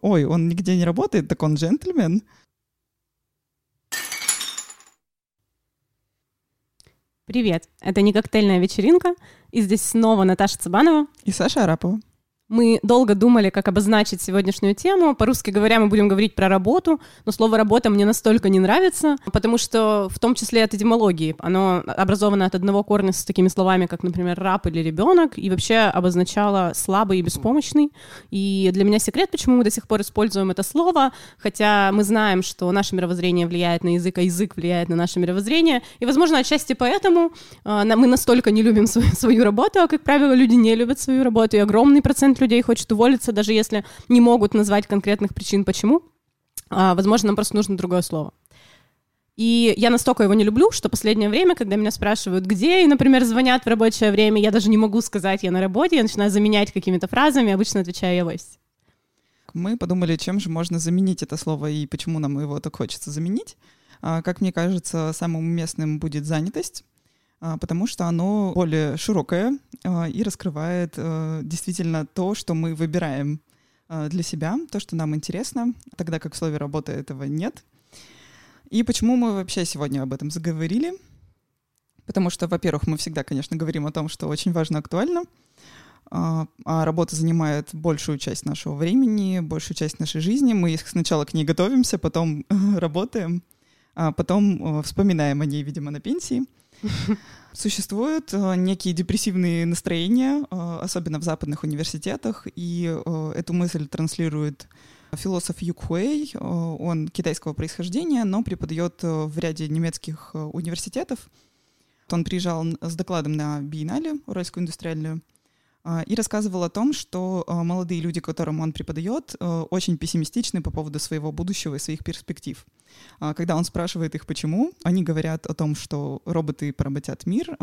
ой, он нигде не работает, так он джентльмен. Привет, это не коктейльная вечеринка, и здесь снова Наташа Цыбанова и Саша Арапова. Мы долго думали, как обозначить сегодняшнюю тему. По-русски говоря, мы будем говорить про работу, но слово «работа» мне настолько не нравится, потому что в том числе от этимологии. Оно образовано от одного корня с такими словами, как, например, раб или ребенок, и вообще обозначало слабый и беспомощный. И для меня секрет, почему мы до сих пор используем это слово, хотя мы знаем, что наше мировоззрение влияет на язык, а язык влияет на наше мировоззрение. И, возможно, отчасти поэтому э, мы настолько не любим свою, свою работу, а, как правило, люди не любят свою работу, и огромный процент процент людей хочет уволиться, даже если не могут назвать конкретных причин, почему. А, возможно, нам просто нужно другое слово. И я настолько его не люблю, что последнее время, когда меня спрашивают, где, и, например, звонят в рабочее время, я даже не могу сказать, я на работе, я начинаю заменять какими-то фразами, обычно отвечаю я в офисе. Мы подумали, чем же можно заменить это слово и почему нам его так хочется заменить. А, как мне кажется, самым уместным будет занятость. А, потому что оно более широкое а, и раскрывает э, действительно то, что мы выбираем а, для себя, то, что нам интересно, тогда как в слове «работа» этого нет. И почему мы вообще сегодня об этом заговорили? Потому что, во-первых, мы всегда, конечно, говорим о том, что очень важно актуально, а работа занимает большую часть нашего времени, большую часть нашей жизни. Мы сначала к ней готовимся, потом работаем, а потом э, вспоминаем о ней, видимо, на пенсии — Существуют э, некие депрессивные настроения, э, особенно в западных университетах, и э, эту мысль транслирует философ Юк Хуэй. Он китайского происхождения, но преподает в ряде немецких университетов. Он приезжал с докладом на биеннале Уральскую индустриальную, и рассказывал о том, что а, молодые люди, которым он преподает, а, очень пессимистичны по поводу своего будущего и своих перспектив. Когда он спрашивает их, почему, они говорят о том, что роботы поработят мир,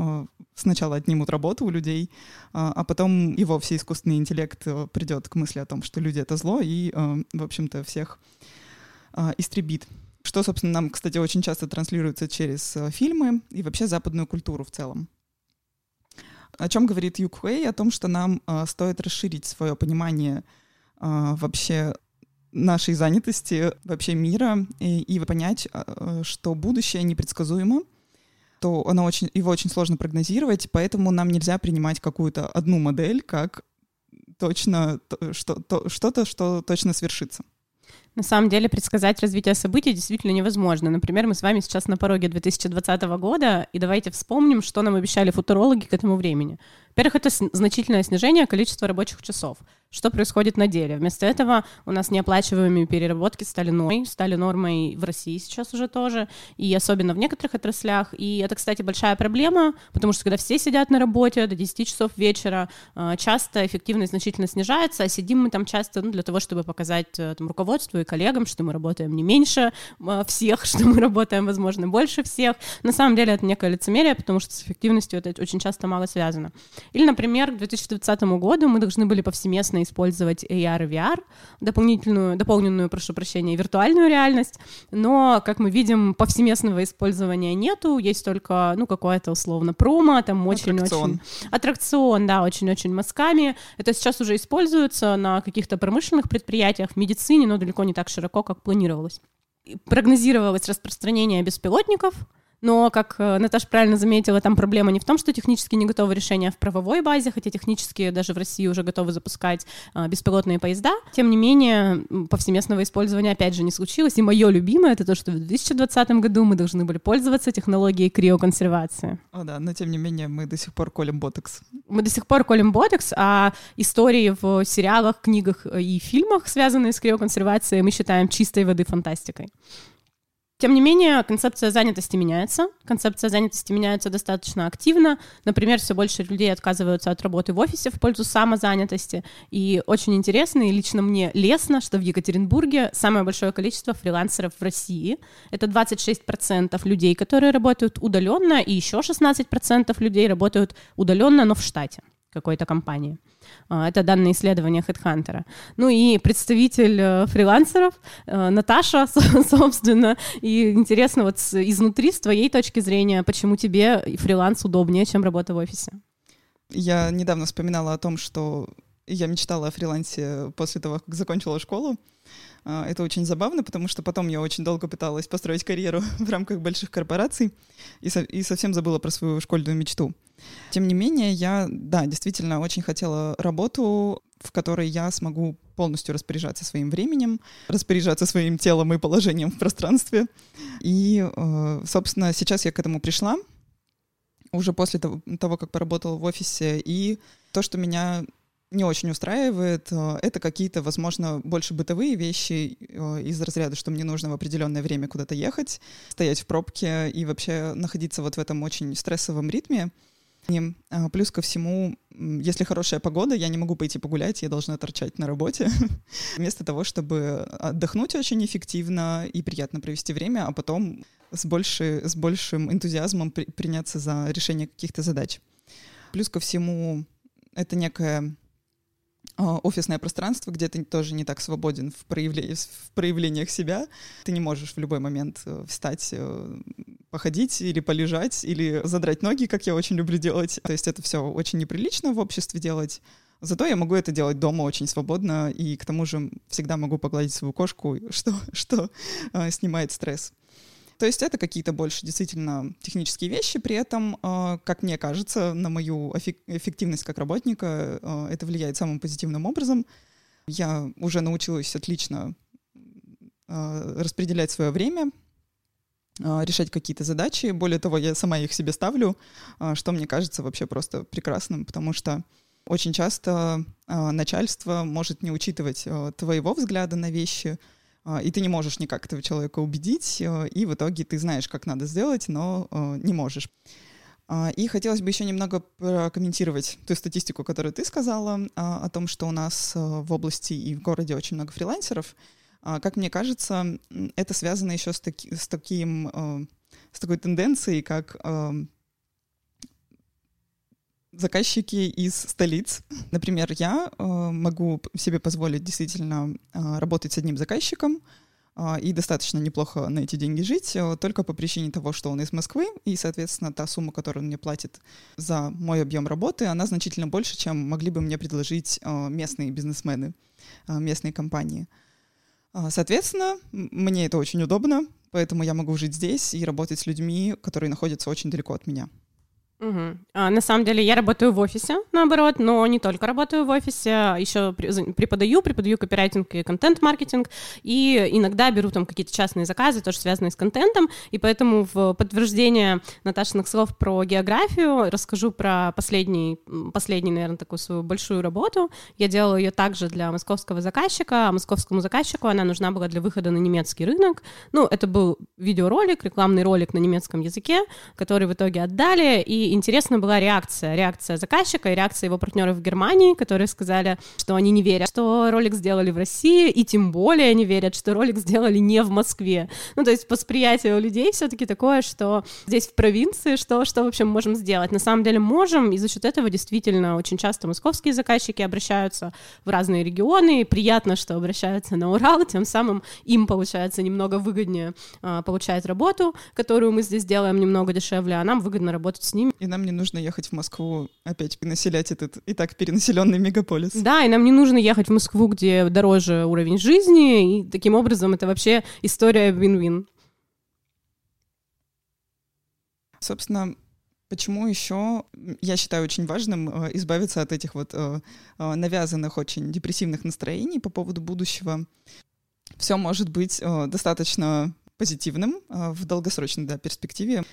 сначала отнимут работу у людей, а потом и вовсе искусственный интеллект придет к мысли о том, что люди — это зло, и, в общем-то, всех истребит. Что, собственно, нам, кстати, очень часто транслируется через фильмы и вообще западную культуру в целом. О чем говорит Юкхуэй? О том, что нам э, стоит расширить свое понимание э, вообще нашей занятости, вообще мира, и, и понять, э, что будущее непредсказуемо, то оно очень, его очень сложно прогнозировать, поэтому нам нельзя принимать какую-то одну модель как точно что, то, что-то, что точно свершится. На самом деле предсказать развитие событий действительно невозможно. Например, мы с вами сейчас на пороге 2020 года, и давайте вспомним, что нам обещали футурологи к этому времени. Во-первых, это значительное снижение количества рабочих часов. Что происходит на деле? Вместо этого у нас неоплачиваемые переработки стали нормой, стали нормой в России сейчас уже тоже, и особенно в некоторых отраслях. И это, кстати, большая проблема, потому что когда все сидят на работе до 10 часов вечера, э, часто эффективность значительно снижается, а сидим мы там часто ну, для того, чтобы показать э, там, руководству и коллегам, что мы работаем не меньше всех, что мы работаем, возможно, больше всех. На самом деле это некое лицемерие, потому что с эффективностью это очень часто мало связано. Или, например, к 2020 году мы должны были повсеместно использовать AR и VR, дополнительную, дополненную, прошу прощения, виртуальную реальность, но, как мы видим, повсеместного использования нету, есть только, ну, какое-то условно промо, там очень-очень... Аттракцион, да, очень-очень мазками. Это сейчас уже используется на каких-то промышленных предприятиях, в медицине, но далеко не так широко, как планировалось. Прогнозировалось распространение беспилотников, но, как э, Наташа правильно заметила, там проблема не в том, что технически не готовы решения в правовой базе, хотя технически даже в России уже готовы запускать а, беспилотные поезда. Тем не менее, повсеместного использования опять же не случилось. И мое любимое это то, что в 2020 году мы должны были пользоваться технологией криоконсервации. О да, но тем не менее мы до сих пор колем ботекс. Мы до сих пор колем ботекс, а истории в сериалах, книгах и фильмах, связанные с криоконсервацией, мы считаем чистой воды фантастикой. Тем не менее, концепция занятости меняется. Концепция занятости меняется достаточно активно. Например, все больше людей отказываются от работы в офисе в пользу самозанятости. И очень интересно, и лично мне лестно, что в Екатеринбурге самое большое количество фрилансеров в России. Это 26% людей, которые работают удаленно, и еще 16% людей работают удаленно, но в штате какой-то компании. А, это данные исследования HeadHunter. Ну и представитель э, фрилансеров э, Наташа, собственно. И интересно вот изнутри, с твоей точки зрения, почему тебе фриланс удобнее, чем работа в офисе? Я недавно вспоминала о том, что я мечтала о фрилансе после того, как закончила школу. А, это очень забавно, потому что потом я очень долго пыталась построить карьеру в рамках больших корпораций и, со- и совсем забыла про свою школьную мечту. Тем не менее, я, да, действительно очень хотела работу, в которой я смогу полностью распоряжаться своим временем, распоряжаться своим телом и положением в пространстве. И, э, собственно, сейчас я к этому пришла уже после того, того как поработала в офисе. И то, что меня не очень устраивает, э, это какие-то, возможно, больше бытовые вещи э, из разряда, что мне нужно в определенное время куда-то ехать, стоять в пробке и вообще находиться вот в этом очень стрессовом ритме. А, плюс ко всему, если хорошая погода, я не могу пойти погулять, я должна торчать на работе, вместо того, чтобы отдохнуть очень эффективно и приятно провести время, а потом с, больше, с большим энтузиазмом при, приняться за решение каких-то задач. Плюс ко всему, это некая а, офисное пространство, где ты тоже не так свободен в, проявле... в проявлениях себя. Ты не можешь в любой момент э, встать, э, походить или полежать, или задрать ноги, как я очень люблю делать. То есть это все очень неприлично в обществе делать. Зато я могу это делать дома очень свободно, и к тому же всегда могу погладить свою кошку, что, что э, снимает стресс. То есть это какие-то больше действительно технические вещи, при этом, а, как мне кажется, на мою эффективность как работника а, это влияет самым позитивным образом. Я уже научилась отлично а, распределять свое время, решать какие-то задачи. Более того, я сама их себе ставлю, что мне кажется вообще просто прекрасным, потому что очень часто начальство может не учитывать твоего взгляда на вещи, и ты не можешь никак этого человека убедить, э, и в итоге ты знаешь, как надо сделать, но э, не можешь. А, и хотелось бы еще немного прокомментировать ту статистику, которую ты сказала, а, о том, что у нас э, в области и в городе очень много фрилансеров. Как мне кажется, это связано еще с, таки, с, таким, с такой тенденцией, как заказчики из столиц. Например, я э, могу себе позволить действительно э, работать с одним заказчиком э, и достаточно неплохо на эти деньги жить, только по причине того, что он из Москвы, и, соответственно, та сумма, которую он мне платит за мой объем работы, она значительно больше, чем могли бы мне предложить местные бизнесмены, местные компании. Соответственно, мне это очень удобно, поэтому я могу жить здесь и работать с людьми, которые находятся очень далеко от меня. Угу. А, на самом деле я работаю в офисе, наоборот, но не только работаю в офисе, а еще преподаю, преподаю копирайтинг и контент-маркетинг, и иногда беру там какие-то частные заказы, тоже связанные с контентом, и поэтому в подтверждение Наташиных слов про географию расскажу про последний, последний, наверное, такую свою большую работу. Я делала ее также для московского заказчика, а московскому заказчику она нужна была для выхода на немецкий рынок. Ну, это был видеоролик, рекламный ролик на немецком языке, который в итоге отдали, и интересна была реакция, реакция заказчика и реакция его партнеров в Германии, которые сказали, что они не верят, что ролик сделали в России, и тем более они верят, что ролик сделали не в Москве. Ну, то есть восприятие у людей все-таки такое, что здесь в провинции, что, что вообще мы можем сделать? На самом деле можем, и за счет этого действительно очень часто московские заказчики обращаются в разные регионы, и приятно, что обращаются на Урал, тем самым им, получается, немного выгоднее а, получать работу, которую мы здесь делаем немного дешевле, а нам выгодно работать с ними и нам не нужно ехать в Москву опять перенаселять этот и так перенаселенный мегаполис. Да, и нам не нужно ехать в Москву, где дороже уровень жизни, и таким образом это вообще история вин-вин. Собственно, Почему еще я считаю очень важным э, избавиться от этих вот э, э, навязанных очень депрессивных настроений по поводу будущего? Все может быть э, достаточно позитивным э, в долгосрочной да, перспективе.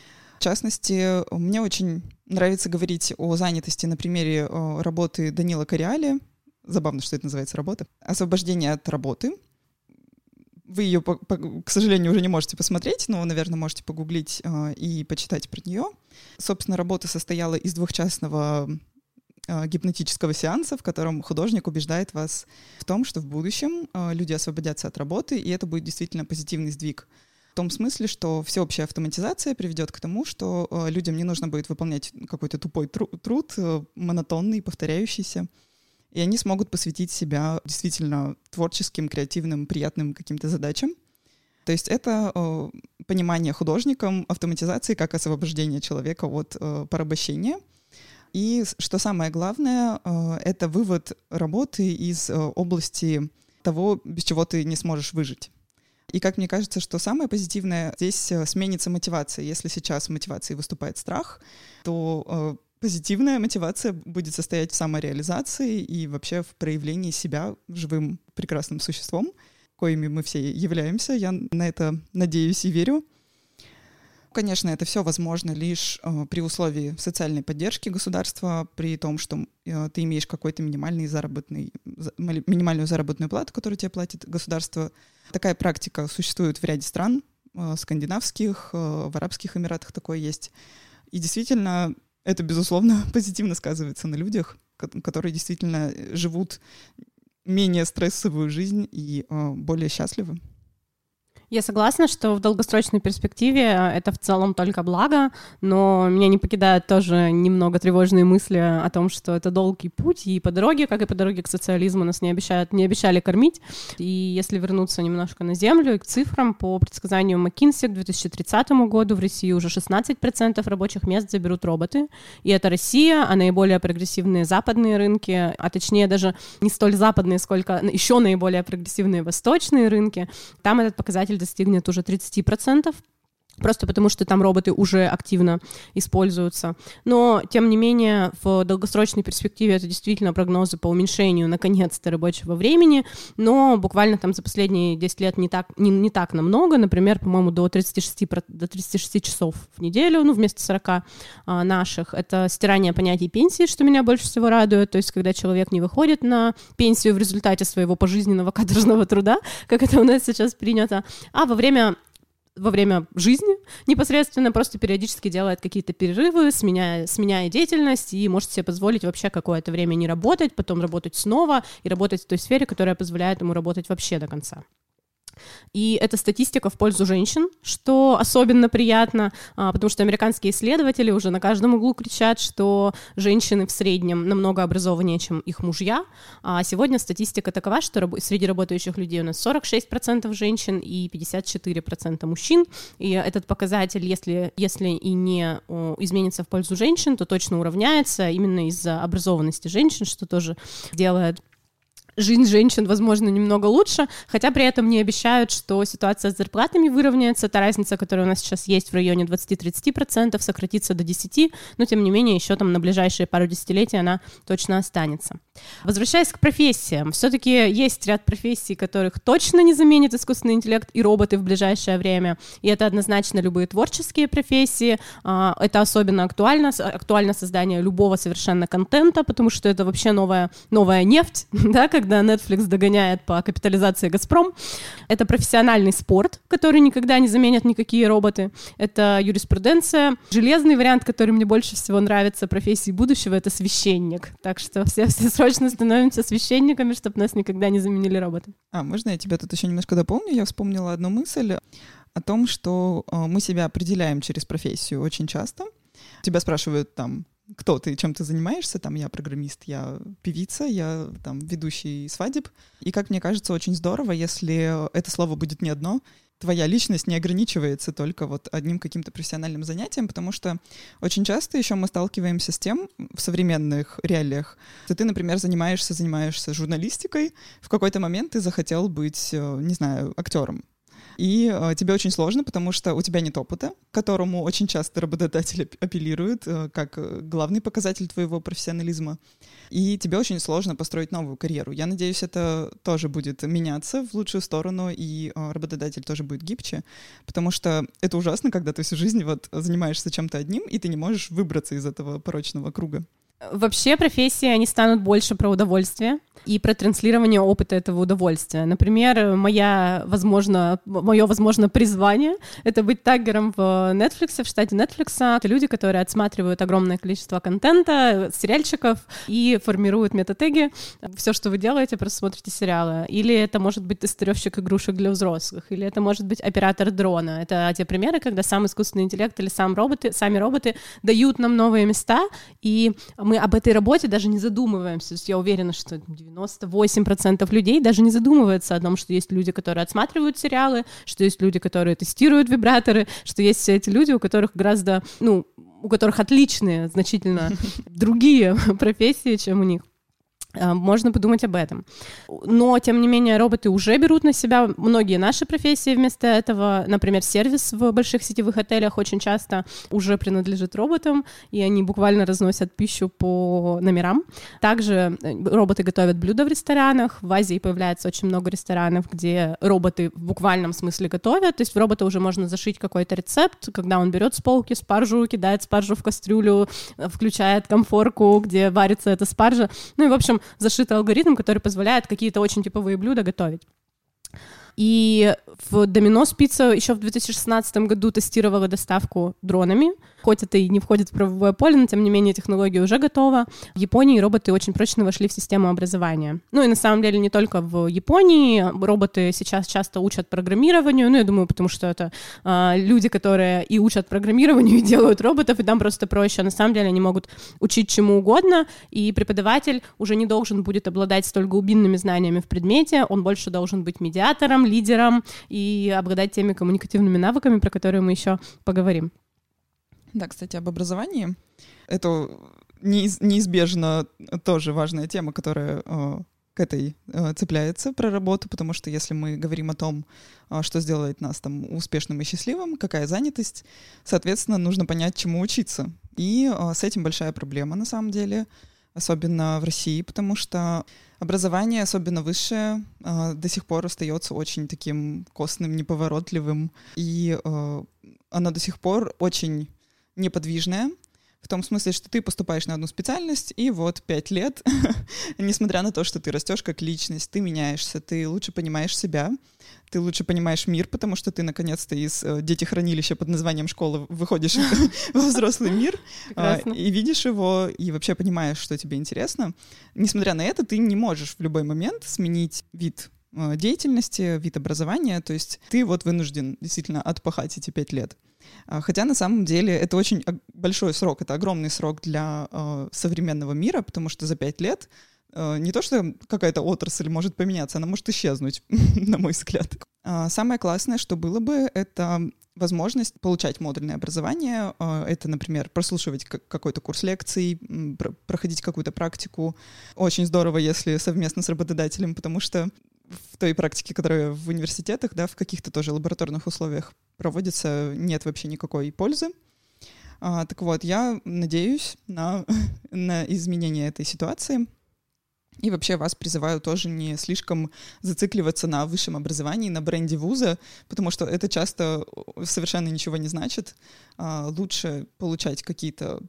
В частности, мне очень нравится говорить о занятости на примере э, работы Данила Кориали. Забавно, что это называется работа. Освобождение от работы. Вы ее, к сожалению, уже не можете посмотреть, но, наверное, можете погуглить э, и почитать про нее. Собственно, работа состояла из двухчастного э, гипнотического сеанса, в котором художник убеждает вас в том, что в будущем люди освободятся от работы, и это будет действительно позитивный сдвиг в том смысле, что всеобщая автоматизация приведет к тому, что э, людям не нужно будет выполнять какой-то тупой тру- труд, э, монотонный, повторяющийся, и они смогут посвятить себя действительно творческим, креативным, приятным каким-то задачам. То есть это э, понимание художником автоматизации как освобождение человека от э, порабощения. И что самое главное, э, это вывод работы из э, области того, без чего ты не сможешь выжить. И как мне кажется, что самое позитивное здесь э, сменится мотивация. Если сейчас в мотивации выступает страх, то позитивная мотивация будет состоять в самореализации и вообще в проявлении себя живым прекрасным существом, коими мы все являемся. Я на это надеюсь и верю. Конечно, это все возможно лишь э, при условии социальной поддержки государства, при том, что э, ты имеешь какой-то минимальный заработный, минимальную заработную плату, которую тебе платит государство. Такая практика существует в ряде стран, э, скандинавских, э, в Арабских Эмиратах такое есть. И действительно, это, безусловно, позитивно сказывается на людях, которые действительно живут менее стрессовую жизнь и э, более счастливы. Я согласна, что в долгосрочной перспективе э, это в целом только благо, но меня не покидают тоже немного тревожные мысли о том, что это долгий путь, и по дороге, как и по дороге к социализму, нас не, обещают, не обещали кормить. И если вернуться немножко на землю и к цифрам, по предсказанию McKinsey к 2030 году в России уже 16% рабочих мест заберут роботы. И это Россия, а наиболее прогрессивные западные рынки, а точнее даже не столь западные, сколько еще наиболее прогрессивные восточные рынки, там этот показатель достигнет уже 30%, просто потому что там роботы уже активно используются. Но, тем не менее, в долгосрочной перспективе это действительно прогнозы по уменьшению, наконец-то, рабочего времени, но буквально там за последние 10 лет не так, не, не так намного, например, по-моему, до 36, до 36 часов в неделю, ну, вместо 40 а, наших. Это стирание понятий пенсии, что меня больше всего радует, то есть когда человек не выходит на пенсию в результате своего пожизненного каторжного труда, как это у нас сейчас принято, а во время во время жизни непосредственно просто периодически делает какие-то перерывы, сменяя, сменяя деятельность, и может себе позволить вообще какое-то время не работать, потом работать снова и работать в той сфере, которая позволяет ему работать вообще до конца. И это статистика в пользу женщин, что особенно приятно, а, потому что американские исследователи уже на каждом углу кричат, что женщины в среднем намного образованнее, чем их мужья. А сегодня статистика такова, что среди работающих людей у нас 46% женщин и 54% мужчин. И этот показатель, если, если и не изменится в пользу женщин, то точно уравняется именно из-за образованности женщин, что тоже делает жизнь женщин, возможно, немного лучше, хотя при этом не обещают, что ситуация с зарплатами выровняется. Та разница, которая у нас сейчас есть в районе 20-30%, сократится до 10%, но тем не менее еще там на ближайшие пару десятилетий она точно останется. Возвращаясь к профессиям, все-таки есть ряд профессий, которых точно не заменит искусственный интеллект и роботы в ближайшее время, и это однозначно любые творческие профессии. А, это особенно актуально, актуально создание любого совершенно контента, потому что это вообще новая, новая нефть, да, как когда Netflix догоняет по капитализации Газпром. Это профессиональный спорт, который никогда не заменят никакие роботы. Это юриспруденция. Железный вариант, который мне больше всего нравится профессии будущего, это священник. Так что все, все срочно становимся священниками, чтобы нас никогда не заменили роботы. А, можно я тебя тут еще немножко дополню? Я вспомнила одну мысль о том, что э, мы себя определяем через профессию очень часто. Тебя спрашивают там, кто ты, чем ты занимаешься, там я программист, я певица, я там ведущий свадеб. И как мне кажется, очень здорово, если это слово будет не одно, твоя личность не ограничивается только вот одним каким-то профессиональным занятием, потому что очень часто еще мы сталкиваемся с тем в современных реалиях, что ты, например, занимаешься, занимаешься журналистикой, в какой-то момент ты захотел быть, э, не знаю, актером и э, тебе очень сложно, потому что у тебя нет опыта, которому очень часто работодатель апеллирует э, как э, главный показатель твоего профессионализма. И тебе очень сложно построить новую карьеру. Я надеюсь, это тоже будет меняться в лучшую сторону, и э, работодатель тоже будет гибче, потому что это ужасно, когда ты всю жизнь вот занимаешься чем-то одним, и ты не можешь выбраться из этого порочного круга. Вообще профессии, они станут больше про удовольствие и про транслирование опыта этого удовольствия. Например, моя, возможно, мое, возможно, призвание — это быть таггером в Netflix, в штате Netflix. Это люди, которые отсматривают огромное количество контента, сериальчиков и формируют метатеги. Все, что вы делаете, просто смотрите сериалы. Или это может быть тестировщик игрушек для взрослых, или это может быть оператор дрона. Это те примеры, когда сам искусственный интеллект или сам роботы, сами роботы дают нам новые места, и мы об этой работе даже не задумываемся. То есть я уверена, что 98% людей даже не задумываются о том, что есть люди, которые отсматривают сериалы, что есть люди, которые тестируют вибраторы, что есть все эти люди, у которых гораздо, ну, у которых отличные значительно другие профессии, чем у них. А, можно подумать об этом. Но, тем не менее, роботы уже берут на себя многие наши профессии вместо этого. Например, сервис в больших сетевых отелях очень часто уже принадлежит роботам, и они буквально разносят пищу по номерам. Также э, роботы готовят блюда в ресторанах. В Азии появляется очень много ресторанов, где роботы в буквальном смысле готовят. То есть в робота уже можно зашить какой-то рецепт, когда он берет с полки спаржу, кидает спаржу в кастрюлю, э, включает комфорку, где варится эта спаржа. Ну и, в общем, зашитый алгоритм, который позволяет какие-то очень типовые блюда готовить. И в Доминос Пицца еще в 2016 году тестировала доставку дронами, хоть это и не входит в правовое поле, но тем не менее технология уже готова. В Японии роботы очень прочно вошли в систему образования. Ну и на самом деле не только в Японии, роботы сейчас часто учат программированию, ну я думаю, потому что это э, люди, которые и учат программированию, и делают роботов, и там просто проще. А на самом деле они могут учить чему угодно, и преподаватель уже не должен будет обладать столь глубинными знаниями в предмете, он больше должен быть медиатором, лидером и обладать теми коммуникативными навыками, про которые мы еще поговорим. Да, кстати, об образовании. Это неизбежно тоже важная тема, которая э, к этой э, цепляется про работу, потому что если мы говорим о том, э, что сделает нас там успешным и счастливым, какая занятость, соответственно, нужно понять, чему учиться. И с этим большая проблема на самом деле, особенно в России, потому что образование, особенно высшее, до сих пор остается очень таким костным, неповоротливым, и оно до сих пор очень неподвижная, в том смысле, что ты поступаешь на одну специальность, и вот пять лет, несмотря на то, что ты растешь как личность, ты меняешься, ты лучше понимаешь себя, ты лучше понимаешь мир, потому что ты наконец-то из э, детихранилища под названием школа выходишь во взрослый мир э, и видишь его, и вообще понимаешь, что тебе интересно. Несмотря на это, ты не можешь в любой момент сменить вид деятельности, вид образования, то есть ты вот вынужден действительно отпахать эти пять лет. А, хотя на самом деле это очень большой срок, это огромный срок для э, современного мира, потому что за пять лет э, не то, что какая-то отрасль может поменяться, она может исчезнуть, на мой взгляд. А, самое классное, что было бы, это возможность получать модульное образование. Это, например, прослушивать какой-то курс лекций, проходить какую-то практику. Очень здорово, если совместно с работодателем, потому что в той практике, которая в университетах, да, в каких-то тоже лабораторных условиях проводится, нет вообще никакой пользы. А, так вот, я надеюсь на, на изменение этой ситуации. И вообще вас призываю тоже не слишком зацикливаться на высшем образовании, на бренде вуза, потому что это часто совершенно ничего не значит. А, лучше получать какие-то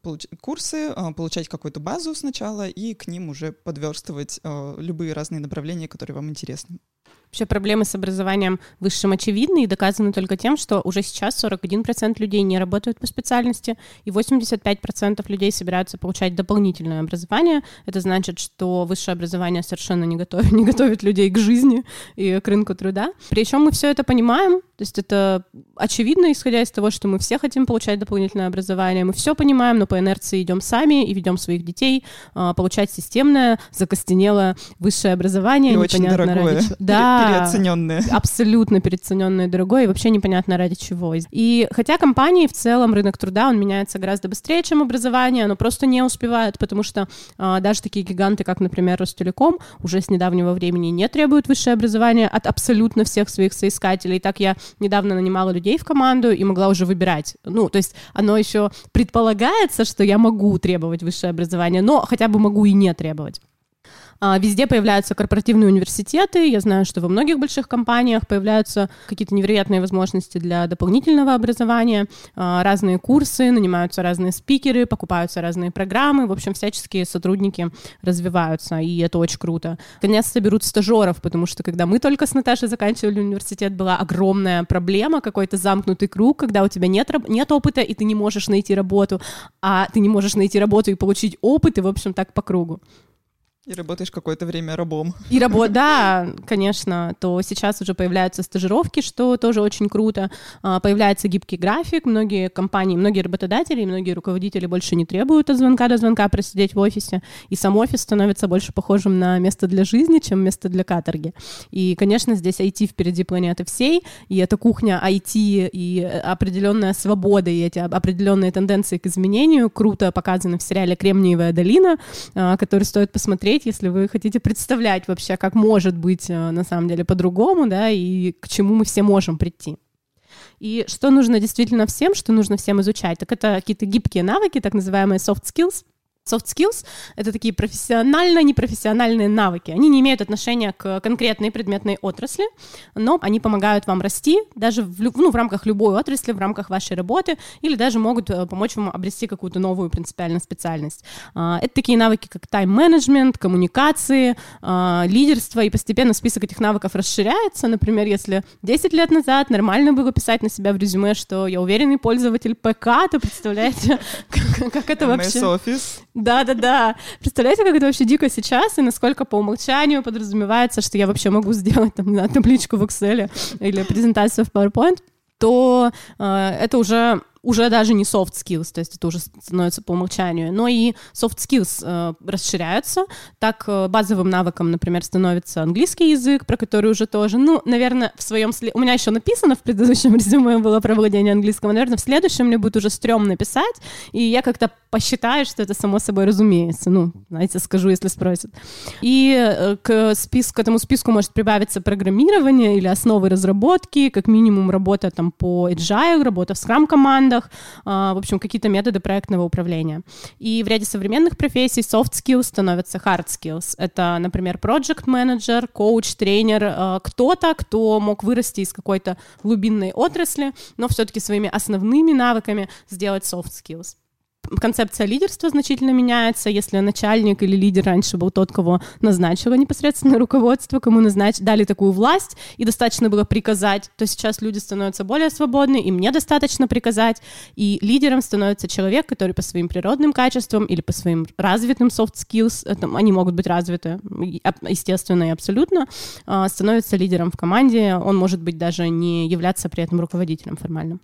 курсы, а, получать какую-то базу сначала и к ним уже подверстывать а, любые разные направления, которые вам интересны. Вообще проблемы с образованием высшим очевидны и доказаны только тем, что уже сейчас 41% людей не работают по специальности, и 85% людей собираются получать дополнительное образование. Это значит, что высшее образование совершенно не готовит, не готовит людей к жизни и к рынку труда. Причем мы все это понимаем, то есть это очевидно, исходя из того, что мы все хотим получать дополнительное образование, мы все понимаем, но по инерции идем сами и ведем своих детей а, получать системное, закостенелое высшее образование. И очень дорогое. Ради... Да, переоцененное. Абсолютно переоцененное и дорогое, и вообще непонятно ради чего. И хотя компании в целом, рынок труда, он меняется гораздо быстрее, чем образование, оно просто не успевает, потому что а, даже такие гиганты, как, например, Ростелеком, уже с недавнего времени не требуют высшее образование от абсолютно всех своих соискателей. Так я недавно нанимала людей в команду и могла уже выбирать. Ну, то есть оно еще предполагается, что я могу требовать высшее образование, но хотя бы могу и не требовать. А, везде появляются корпоративные университеты. Я знаю, что во многих больших компаниях появляются какие-то невероятные возможности для дополнительного образования, а, разные курсы, нанимаются разные спикеры, покупаются разные программы. В общем, всяческие сотрудники развиваются, и это очень круто. Наконец-то берут стажеров, потому что когда мы только с Наташей заканчивали университет, была огромная проблема, какой-то замкнутый круг, когда у тебя нет, нет опыта, и ты не можешь найти работу, а ты не можешь найти работу и получить опыт, и, в общем, так по кругу. И работаешь какое-то время рабом. И работа, да, конечно, то сейчас уже появляются стажировки, что тоже очень круто. А, появляется гибкий график, многие компании, многие работодатели, многие руководители больше не требуют от звонка до звонка просидеть в офисе, и сам офис становится больше похожим на место для жизни, чем место для каторги. И, конечно, здесь IT впереди планеты всей, и эта кухня IT и определенная свобода, и эти определенные тенденции к изменению круто показаны в сериале «Кремниевая долина», а, который стоит посмотреть посмотреть, если вы хотите представлять вообще, как может быть э, на самом деле по-другому, да, и к чему мы все можем прийти. И что нужно действительно всем, что нужно всем изучать, так это какие-то гибкие навыки, так называемые soft skills, Soft skills — это такие профессионально-непрофессиональные навыки. Они не имеют отношения к конкретной предметной отрасли, но они помогают вам расти даже в, ну, в рамках любой отрасли, в рамках вашей работы, или даже могут э, помочь вам обрести какую-то новую принципиальную специальность. А, это такие навыки, как тайм-менеджмент, коммуникации, а, лидерство, и постепенно список этих навыков расширяется. Например, если 10 лет назад нормально было писать на себя в резюме, что я уверенный пользователь ПК, то представляете, как это вообще... Да-да-да. Представляете, как это вообще дико сейчас, и насколько по умолчанию подразумевается, что я вообще могу сделать там, на табличку в Excel или презентацию в PowerPoint, то э, это уже уже даже не soft skills, то есть это уже становится по умолчанию, но и soft skills э, расширяются. Так э, базовым навыком, например, становится английский язык, про который уже тоже, ну, наверное, в своем... У меня еще написано в предыдущем резюме было про владение английского, наверное, в следующем мне будет уже стрёмно писать, и я как-то посчитаю, что это само собой разумеется. Ну, знаете, скажу, если спросят. И э, к, списку, к этому списку может прибавиться программирование или основы разработки, как минимум работа там по agile, работа в Scrum командах, командах, в общем, какие-то методы проектного управления. И в ряде современных профессий soft skills становятся hard skills. Это, например, project manager, коуч, тренер, кто-то, кто мог вырасти из какой-то глубинной отрасли, но все-таки своими основными навыками сделать soft skills концепция лидерства значительно меняется. Если начальник или лидер раньше был тот, кого назначило непосредственно руководство, кому назнач... дали такую власть, и достаточно было приказать, то сейчас люди становятся более свободны, им недостаточно приказать, и лидером становится человек, который по своим природным качествам или по своим развитым soft skills, это, они могут быть развиты, естественно и абсолютно, а, становится лидером в команде, он может быть даже не являться при этом руководителем формальным.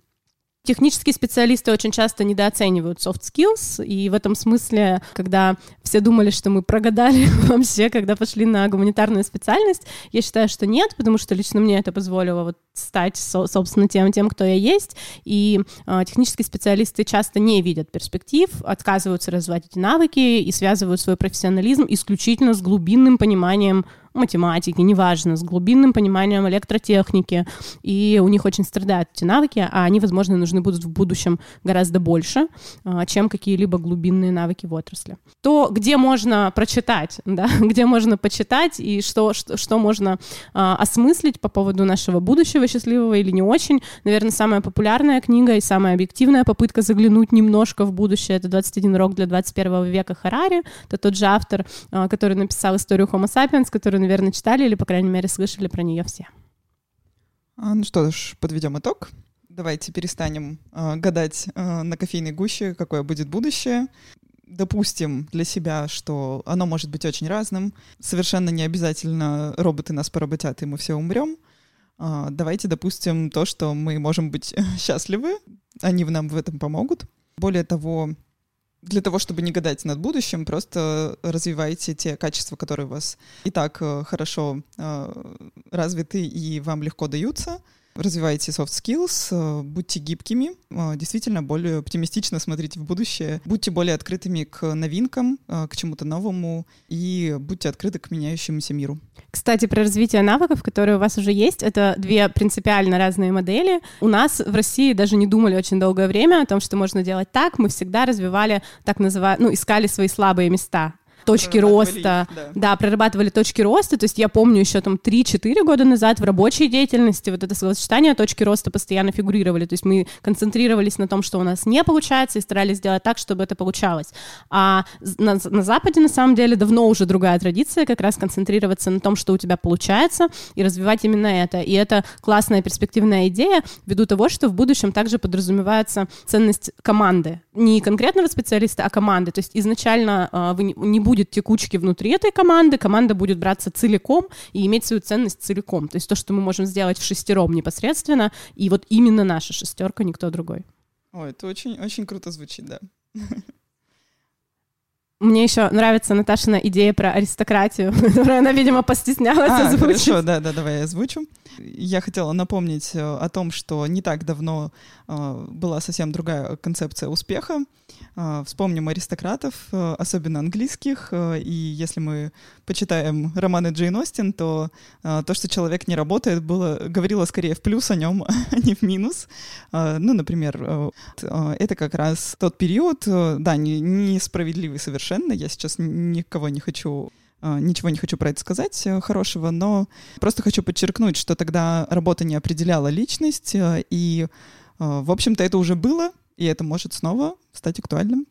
Технические специалисты очень часто недооценивают soft skills, и в этом смысле, когда все думали, что мы прогадали вообще, когда пошли на гуманитарную специальность, я считаю, что нет, потому что лично мне это позволило вот стать, собственно, тем, тем, кто я есть, и э, технические специалисты часто не видят перспектив, отказываются развивать эти навыки и связывают свой профессионализм исключительно с глубинным пониманием математики, неважно, с глубинным пониманием электротехники, и у них очень страдают эти навыки, а они, возможно, нужны будут в будущем гораздо больше, а, чем какие-либо глубинные навыки в отрасли. То, где можно прочитать, да, где можно почитать и что, что, что можно а, осмыслить по поводу нашего будущего счастливого или не очень, наверное, самая популярная книга и самая объективная попытка заглянуть немножко в будущее, это «21 урок для 21 века» Харари, это тот же автор, а, который написал историю Homo sapiens, который наверное, читали или, по крайней мере, слышали про нее все. А, ну что ж, подведем итог. Давайте перестанем э, гадать э, на кофейной гуще, какое будет будущее. Допустим для себя, что оно может быть очень разным. Совершенно не обязательно роботы нас поработят, и мы все умрем. Э, давайте допустим то, что мы можем быть счастливы, они нам в этом помогут. Более того, для того, чтобы не гадать над будущим, просто развивайте те качества, которые у вас и так э, хорошо э, развиты и вам легко даются — развивайте soft skills, э, будьте гибкими, э, действительно более оптимистично смотрите в будущее, будьте более открытыми к новинкам, э, к чему-то новому и будьте открыты к меняющемуся миру. Кстати, про развитие навыков, которые у вас уже есть, это две принципиально разные модели. У нас в России даже не думали очень долгое время о том, что можно делать так. Мы всегда развивали так называемые, ну, искали свои слабые места точки роста. Да. да, прорабатывали точки роста. То есть я помню еще там 3-4 года назад в рабочей деятельности вот это словосочетание точки роста постоянно фигурировали. То есть мы концентрировались на том, что у нас не получается, и старались сделать так, чтобы это получалось. А на, на Западе, на самом деле, давно уже другая традиция, как раз концентрироваться на том, что у тебя получается, и развивать именно это. И это классная перспективная идея ввиду того, что в будущем также подразумевается ценность команды. Не конкретного специалиста, а команды. То есть изначально э, вы не, не будете будет текучки внутри этой команды, команда будет браться целиком и иметь свою ценность целиком. То есть то, что мы можем сделать в шестером непосредственно, и вот именно наша шестерка, никто другой. Ой, это очень, очень круто звучит, да. Мне еще нравится Наташина идея про аристократию, которую она, видимо, постеснялась а, озвучить. Хорошо, да, да, давай я озвучу. Я хотела напомнить э, о том, что не так давно э, была совсем другая концепция успеха. Э, вспомним аристократов, э, особенно английских, э, и если мы почитаем романы Джейн Остин, то э, то, что человек не работает, было, говорило скорее в плюс о нем, а не в минус. Э, ну, например, э, это как раз тот период, да, несправедливый совершенно. Я сейчас никого не хочу а, Ничего не хочу про это сказать хорошего, но просто хочу подчеркнуть, что тогда работа не определяла личность, и, в общем-то, это уже было, и это может снова стать актуальным.